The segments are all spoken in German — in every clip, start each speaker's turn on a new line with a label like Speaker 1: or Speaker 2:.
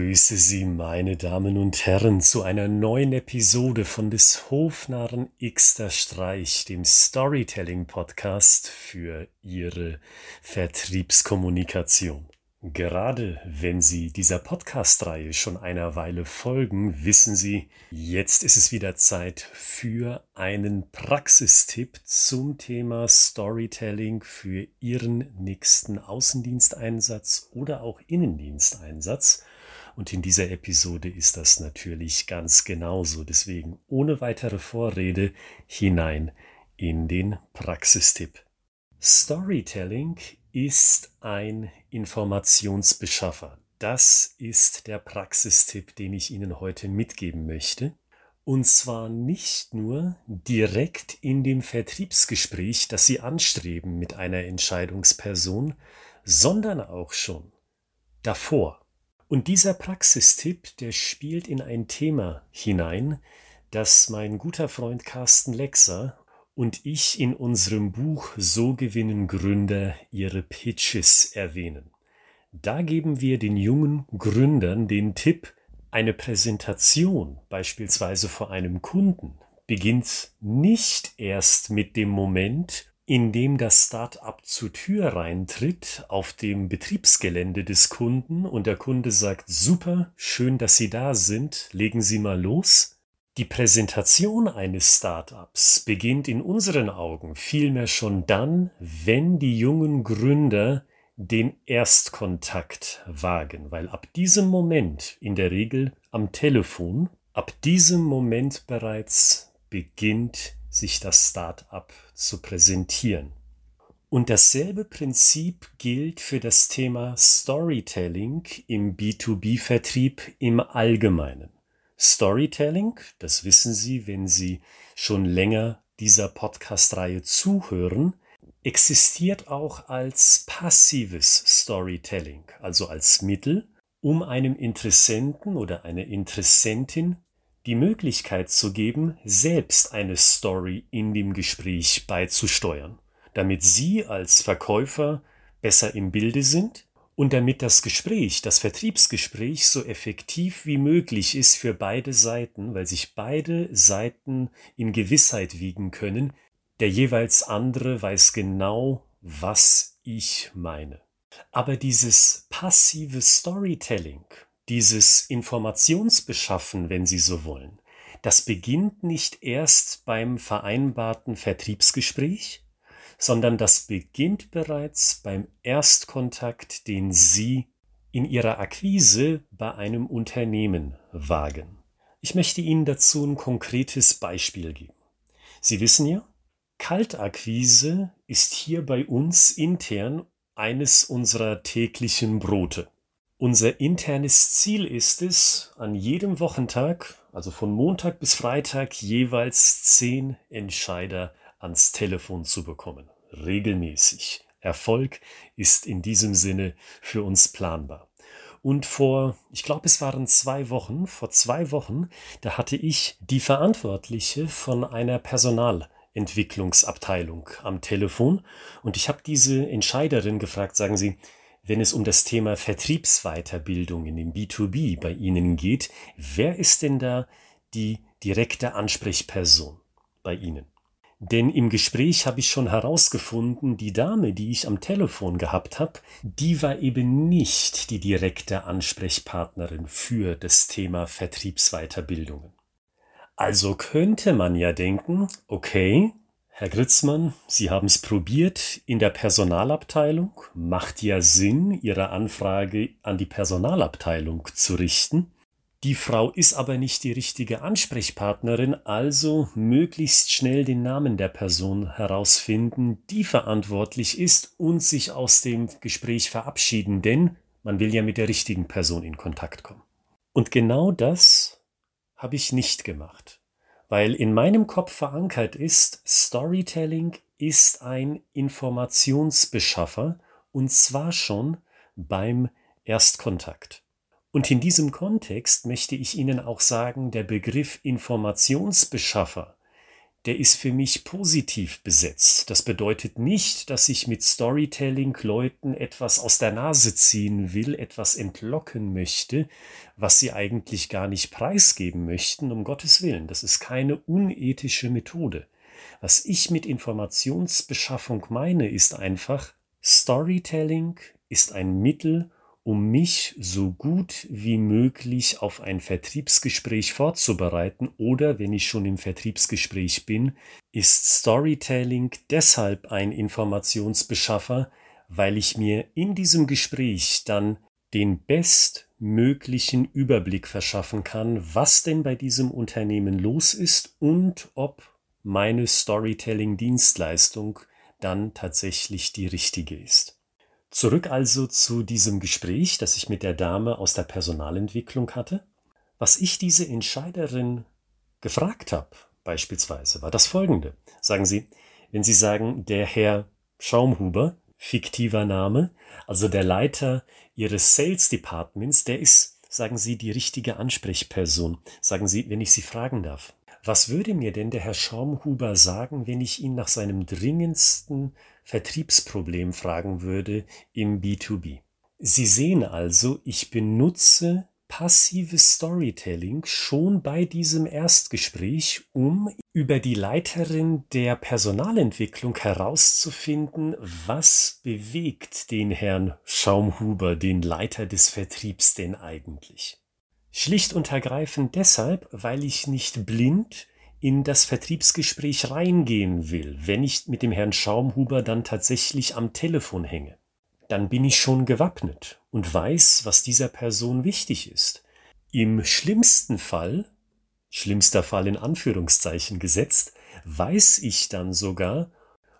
Speaker 1: grüße Sie, meine Damen und Herren, zu einer neuen Episode von des Hofnarren Xter Streich, dem Storytelling-Podcast für Ihre Vertriebskommunikation. Gerade wenn Sie dieser Podcast-Reihe schon einer Weile folgen, wissen Sie, jetzt ist es wieder Zeit für einen Praxistipp zum Thema Storytelling für Ihren nächsten Außendiensteinsatz oder auch Innendiensteinsatz. Und in dieser Episode ist das natürlich ganz genauso. Deswegen ohne weitere Vorrede hinein in den Praxistipp. Storytelling ist ein Informationsbeschaffer. Das ist der Praxistipp, den ich Ihnen heute mitgeben möchte. Und zwar nicht nur direkt in dem Vertriebsgespräch, das Sie anstreben mit einer Entscheidungsperson, sondern auch schon davor. Und dieser Praxistipp, der spielt in ein Thema hinein, das mein guter Freund Carsten Lexer und ich in unserem Buch So gewinnen Gründer ihre Pitches erwähnen. Da geben wir den jungen Gründern den Tipp, eine Präsentation beispielsweise vor einem Kunden beginnt nicht erst mit dem Moment, in dem das Start-up zur Tür reintritt auf dem Betriebsgelände des Kunden und der Kunde sagt, super, schön, dass Sie da sind, legen Sie mal los, die Präsentation eines Startups beginnt in unseren Augen vielmehr schon dann, wenn die jungen Gründer den Erstkontakt wagen, weil ab diesem Moment, in der Regel am Telefon, ab diesem Moment bereits beginnt sich das Startup zu präsentieren. Und dasselbe Prinzip gilt für das Thema Storytelling im B2B-Vertrieb im Allgemeinen. Storytelling, das wissen Sie, wenn Sie schon länger dieser Podcast-Reihe zuhören, existiert auch als passives Storytelling, also als Mittel, um einem Interessenten oder einer Interessentin die Möglichkeit zu geben, selbst eine Story in dem Gespräch beizusteuern, damit Sie als Verkäufer besser im Bilde sind und damit das Gespräch, das Vertriebsgespräch so effektiv wie möglich ist für beide Seiten, weil sich beide Seiten in Gewissheit wiegen können, der jeweils andere weiß genau, was ich meine. Aber dieses passive Storytelling, dieses Informationsbeschaffen, wenn Sie so wollen, das beginnt nicht erst beim vereinbarten Vertriebsgespräch, sondern das beginnt bereits beim Erstkontakt, den Sie in Ihrer Akquise bei einem Unternehmen wagen. Ich möchte Ihnen dazu ein konkretes Beispiel geben. Sie wissen ja, Kaltakquise ist hier bei uns intern eines unserer täglichen Brote. Unser internes Ziel ist es, an jedem Wochentag, also von Montag bis Freitag, jeweils zehn Entscheider ans Telefon zu bekommen. Regelmäßig. Erfolg ist in diesem Sinne für uns planbar. Und vor, ich glaube, es waren zwei Wochen, vor zwei Wochen, da hatte ich die Verantwortliche von einer Personalentwicklungsabteilung am Telefon und ich habe diese Entscheiderin gefragt, sagen Sie, wenn es um das Thema Vertriebsweiterbildung in dem B2B bei Ihnen geht, wer ist denn da die direkte Ansprechperson bei Ihnen? Denn im Gespräch habe ich schon herausgefunden, die Dame, die ich am Telefon gehabt habe, die war eben nicht die direkte Ansprechpartnerin für das Thema Vertriebsweiterbildungen. Also könnte man ja denken, okay, Herr Gritzmann, Sie haben es probiert in der Personalabteilung, macht ja Sinn, Ihre Anfrage an die Personalabteilung zu richten. Die Frau ist aber nicht die richtige Ansprechpartnerin, also möglichst schnell den Namen der Person herausfinden, die verantwortlich ist und sich aus dem Gespräch verabschieden, denn man will ja mit der richtigen Person in Kontakt kommen. Und genau das habe ich nicht gemacht, weil in meinem Kopf verankert ist, Storytelling ist ein Informationsbeschaffer und zwar schon beim Erstkontakt. Und in diesem Kontext möchte ich Ihnen auch sagen, der Begriff Informationsbeschaffer, der ist für mich positiv besetzt. Das bedeutet nicht, dass ich mit Storytelling Leuten etwas aus der Nase ziehen will, etwas entlocken möchte, was sie eigentlich gar nicht preisgeben möchten, um Gottes Willen. Das ist keine unethische Methode. Was ich mit Informationsbeschaffung meine, ist einfach, Storytelling ist ein Mittel, um mich so gut wie möglich auf ein Vertriebsgespräch vorzubereiten oder wenn ich schon im Vertriebsgespräch bin, ist Storytelling deshalb ein Informationsbeschaffer, weil ich mir in diesem Gespräch dann den bestmöglichen Überblick verschaffen kann, was denn bei diesem Unternehmen los ist und ob meine Storytelling-Dienstleistung dann tatsächlich die richtige ist. Zurück also zu diesem Gespräch, das ich mit der Dame aus der Personalentwicklung hatte. Was ich diese Entscheiderin gefragt habe, beispielsweise, war das folgende. Sagen Sie, wenn Sie sagen, der Herr Schaumhuber, fiktiver Name, also der Leiter Ihres Sales Departments, der ist, sagen Sie, die richtige Ansprechperson. Sagen Sie, wenn ich Sie fragen darf, was würde mir denn der Herr Schaumhuber sagen, wenn ich ihn nach seinem dringendsten Vertriebsproblem fragen würde im B2B. Sie sehen also, ich benutze passives Storytelling schon bei diesem Erstgespräch, um über die Leiterin der Personalentwicklung herauszufinden, was bewegt den Herrn Schaumhuber, den Leiter des Vertriebs denn eigentlich. Schlicht und ergreifend deshalb, weil ich nicht blind in das Vertriebsgespräch reingehen will, wenn ich mit dem Herrn Schaumhuber dann tatsächlich am Telefon hänge, dann bin ich schon gewappnet und weiß, was dieser Person wichtig ist. Im schlimmsten Fall, schlimmster Fall in Anführungszeichen gesetzt, weiß ich dann sogar,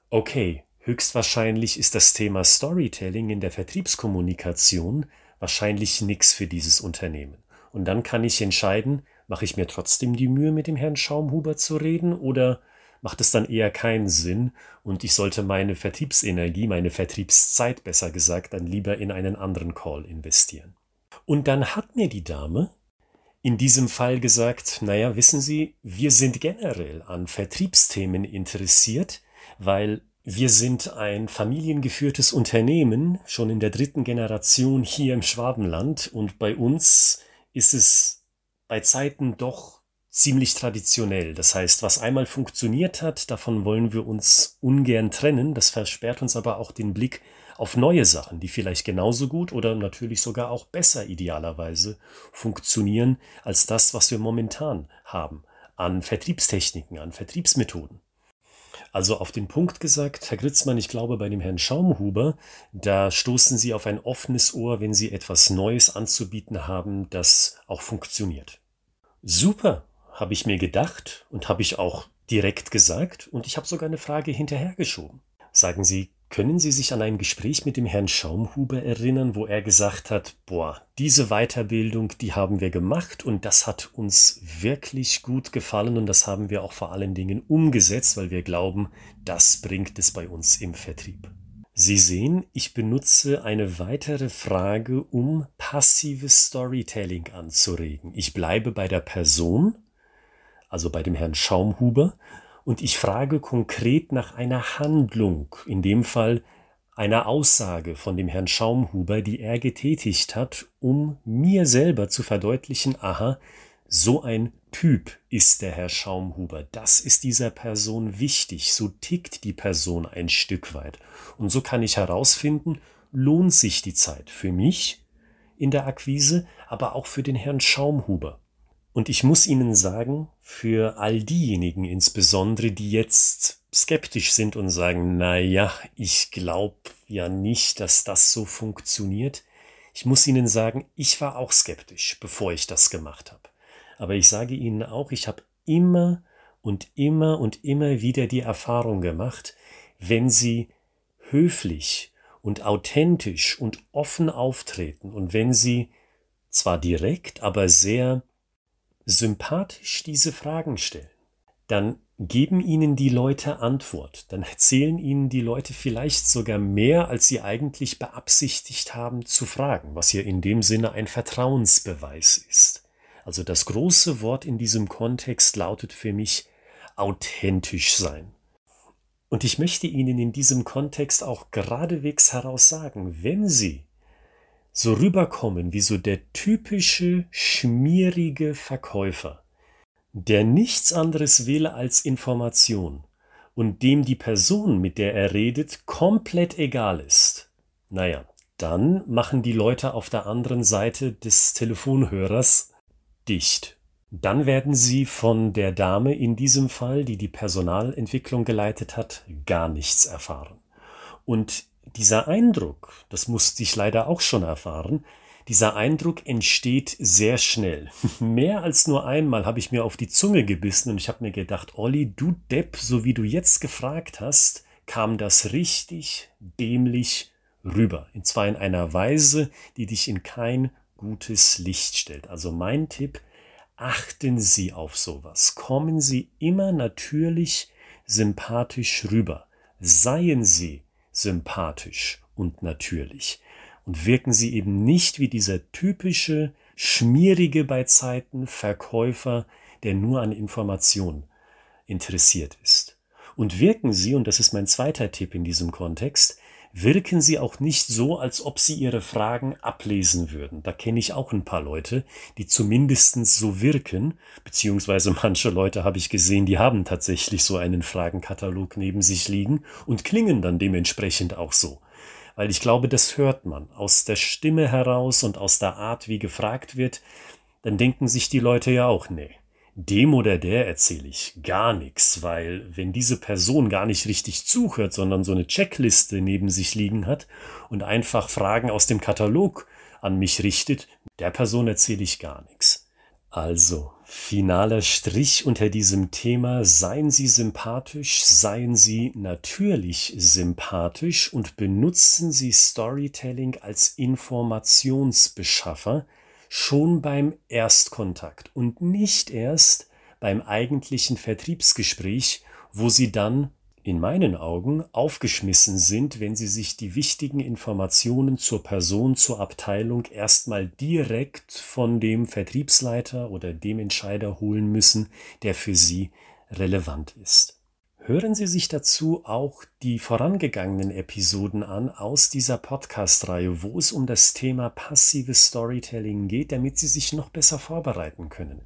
Speaker 1: okay, höchstwahrscheinlich ist das Thema Storytelling in der Vertriebskommunikation wahrscheinlich nichts für dieses Unternehmen. Und dann kann ich entscheiden, Mache ich mir trotzdem die Mühe, mit dem Herrn Schaumhuber zu reden oder macht es dann eher keinen Sinn und ich sollte meine Vertriebsenergie, meine Vertriebszeit besser gesagt, dann lieber in einen anderen Call investieren? Und dann hat mir die Dame in diesem Fall gesagt, naja, wissen Sie, wir sind generell an Vertriebsthemen interessiert, weil wir sind ein familiengeführtes Unternehmen, schon in der dritten Generation hier im Schwabenland und bei uns ist es bei Zeiten doch ziemlich traditionell. Das heißt, was einmal funktioniert hat, davon wollen wir uns ungern trennen. Das versperrt uns aber auch den Blick auf neue Sachen, die vielleicht genauso gut oder natürlich sogar auch besser idealerweise funktionieren als das, was wir momentan haben an Vertriebstechniken, an Vertriebsmethoden. Also auf den Punkt gesagt, Herr Gritzmann, ich glaube bei dem Herrn Schaumhuber, da stoßen Sie auf ein offenes Ohr, wenn Sie etwas Neues anzubieten haben, das auch funktioniert. Super, habe ich mir gedacht und habe ich auch direkt gesagt und ich habe sogar eine Frage hinterhergeschoben. Sagen Sie, können Sie sich an ein Gespräch mit dem Herrn Schaumhuber erinnern, wo er gesagt hat, boah, diese Weiterbildung, die haben wir gemacht und das hat uns wirklich gut gefallen und das haben wir auch vor allen Dingen umgesetzt, weil wir glauben, das bringt es bei uns im Vertrieb. Sie sehen, ich benutze eine weitere Frage, um passives Storytelling anzuregen. Ich bleibe bei der Person, also bei dem Herrn Schaumhuber, und ich frage konkret nach einer Handlung, in dem Fall einer Aussage von dem Herrn Schaumhuber, die er getätigt hat, um mir selber zu verdeutlichen, aha, so ein Typ ist der Herr Schaumhuber. Das ist dieser Person wichtig. So tickt die Person ein Stück weit. Und so kann ich herausfinden, lohnt sich die Zeit für mich in der Akquise, aber auch für den Herrn Schaumhuber. Und ich muss Ihnen sagen, für all diejenigen insbesondere, die jetzt skeptisch sind und sagen, na ja, ich glaube ja nicht, dass das so funktioniert. Ich muss Ihnen sagen, ich war auch skeptisch, bevor ich das gemacht habe. Aber ich sage Ihnen auch, ich habe immer und immer und immer wieder die Erfahrung gemacht, wenn Sie höflich und authentisch und offen auftreten und wenn Sie zwar direkt, aber sehr sympathisch diese Fragen stellen, dann geben Ihnen die Leute Antwort, dann erzählen Ihnen die Leute vielleicht sogar mehr, als Sie eigentlich beabsichtigt haben zu fragen, was ja in dem Sinne ein Vertrauensbeweis ist. Also das große Wort in diesem Kontext lautet für mich authentisch sein. Und ich möchte Ihnen in diesem Kontext auch geradewegs heraus sagen, wenn Sie so rüberkommen wie so der typische schmierige Verkäufer, der nichts anderes will als Information und dem die Person, mit der er redet, komplett egal ist, naja, dann machen die Leute auf der anderen Seite des Telefonhörers dicht. Dann werden sie von der Dame in diesem Fall, die die Personalentwicklung geleitet hat, gar nichts erfahren. Und dieser Eindruck, das musste ich leider auch schon erfahren, dieser Eindruck entsteht sehr schnell. Mehr als nur einmal habe ich mir auf die Zunge gebissen und ich habe mir gedacht, Olli, du Depp, so wie du jetzt gefragt hast, kam das richtig dämlich rüber. Und zwar in einer Weise, die dich in kein gutes Licht stellt. Also mein Tipp, achten Sie auf sowas. Kommen Sie immer natürlich sympathisch rüber. Seien Sie sympathisch und natürlich. Und wirken Sie eben nicht wie dieser typische, schmierige bei Zeiten Verkäufer, der nur an Information interessiert ist. Und wirken Sie, und das ist mein zweiter Tipp in diesem Kontext, wirken sie auch nicht so, als ob sie ihre Fragen ablesen würden. Da kenne ich auch ein paar Leute, die zumindestens so wirken, beziehungsweise manche Leute habe ich gesehen, die haben tatsächlich so einen Fragenkatalog neben sich liegen und klingen dann dementsprechend auch so. Weil ich glaube, das hört man aus der Stimme heraus und aus der Art, wie gefragt wird, dann denken sich die Leute ja auch, nee, dem oder der erzähle ich gar nichts, weil wenn diese Person gar nicht richtig zuhört, sondern so eine Checkliste neben sich liegen hat und einfach Fragen aus dem Katalog an mich richtet, der Person erzähle ich gar nichts. Also, finaler Strich unter diesem Thema, seien Sie sympathisch, seien Sie natürlich sympathisch und benutzen Sie Storytelling als Informationsbeschaffer, schon beim Erstkontakt und nicht erst beim eigentlichen Vertriebsgespräch, wo sie dann in meinen Augen aufgeschmissen sind, wenn sie sich die wichtigen Informationen zur Person, zur Abteilung erstmal direkt von dem Vertriebsleiter oder dem Entscheider holen müssen, der für sie relevant ist. Hören Sie sich dazu auch die vorangegangenen Episoden an aus dieser Podcast-Reihe, wo es um das Thema passives Storytelling geht, damit Sie sich noch besser vorbereiten können.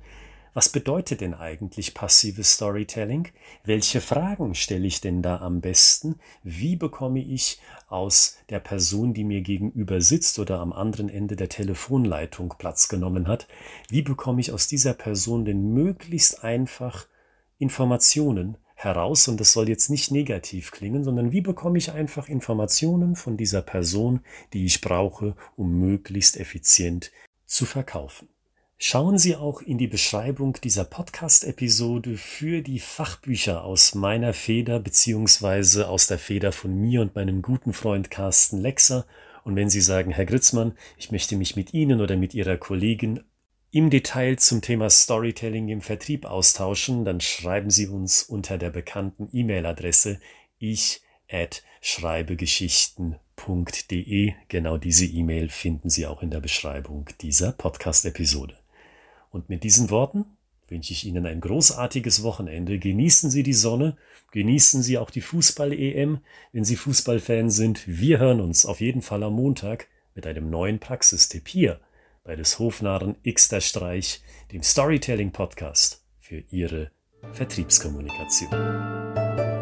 Speaker 1: Was bedeutet denn eigentlich passives Storytelling? Welche Fragen stelle ich denn da am besten? Wie bekomme ich aus der Person, die mir gegenüber sitzt oder am anderen Ende der Telefonleitung Platz genommen hat, wie bekomme ich aus dieser Person denn möglichst einfach Informationen, heraus und das soll jetzt nicht negativ klingen, sondern wie bekomme ich einfach Informationen von dieser Person, die ich brauche, um möglichst effizient zu verkaufen. Schauen Sie auch in die Beschreibung dieser Podcast-Episode für die Fachbücher aus meiner Feder beziehungsweise aus der Feder von mir und meinem guten Freund Carsten Lexer. Und wenn Sie sagen, Herr Gritzmann, ich möchte mich mit Ihnen oder mit Ihrer Kollegin im Detail zum Thema Storytelling im Vertrieb austauschen, dann schreiben Sie uns unter der bekannten E-Mail-Adresse ich at schreibegeschichten.de. Genau diese E-Mail finden Sie auch in der Beschreibung dieser Podcast-Episode. Und mit diesen Worten wünsche ich Ihnen ein großartiges Wochenende. Genießen Sie die Sonne, genießen Sie auch die Fußball-EM, wenn Sie Fußballfan sind. Wir hören uns auf jeden Fall am Montag mit einem neuen Praxistipp hier bei des Hofnarren X der Streich, dem Storytelling Podcast für Ihre Vertriebskommunikation.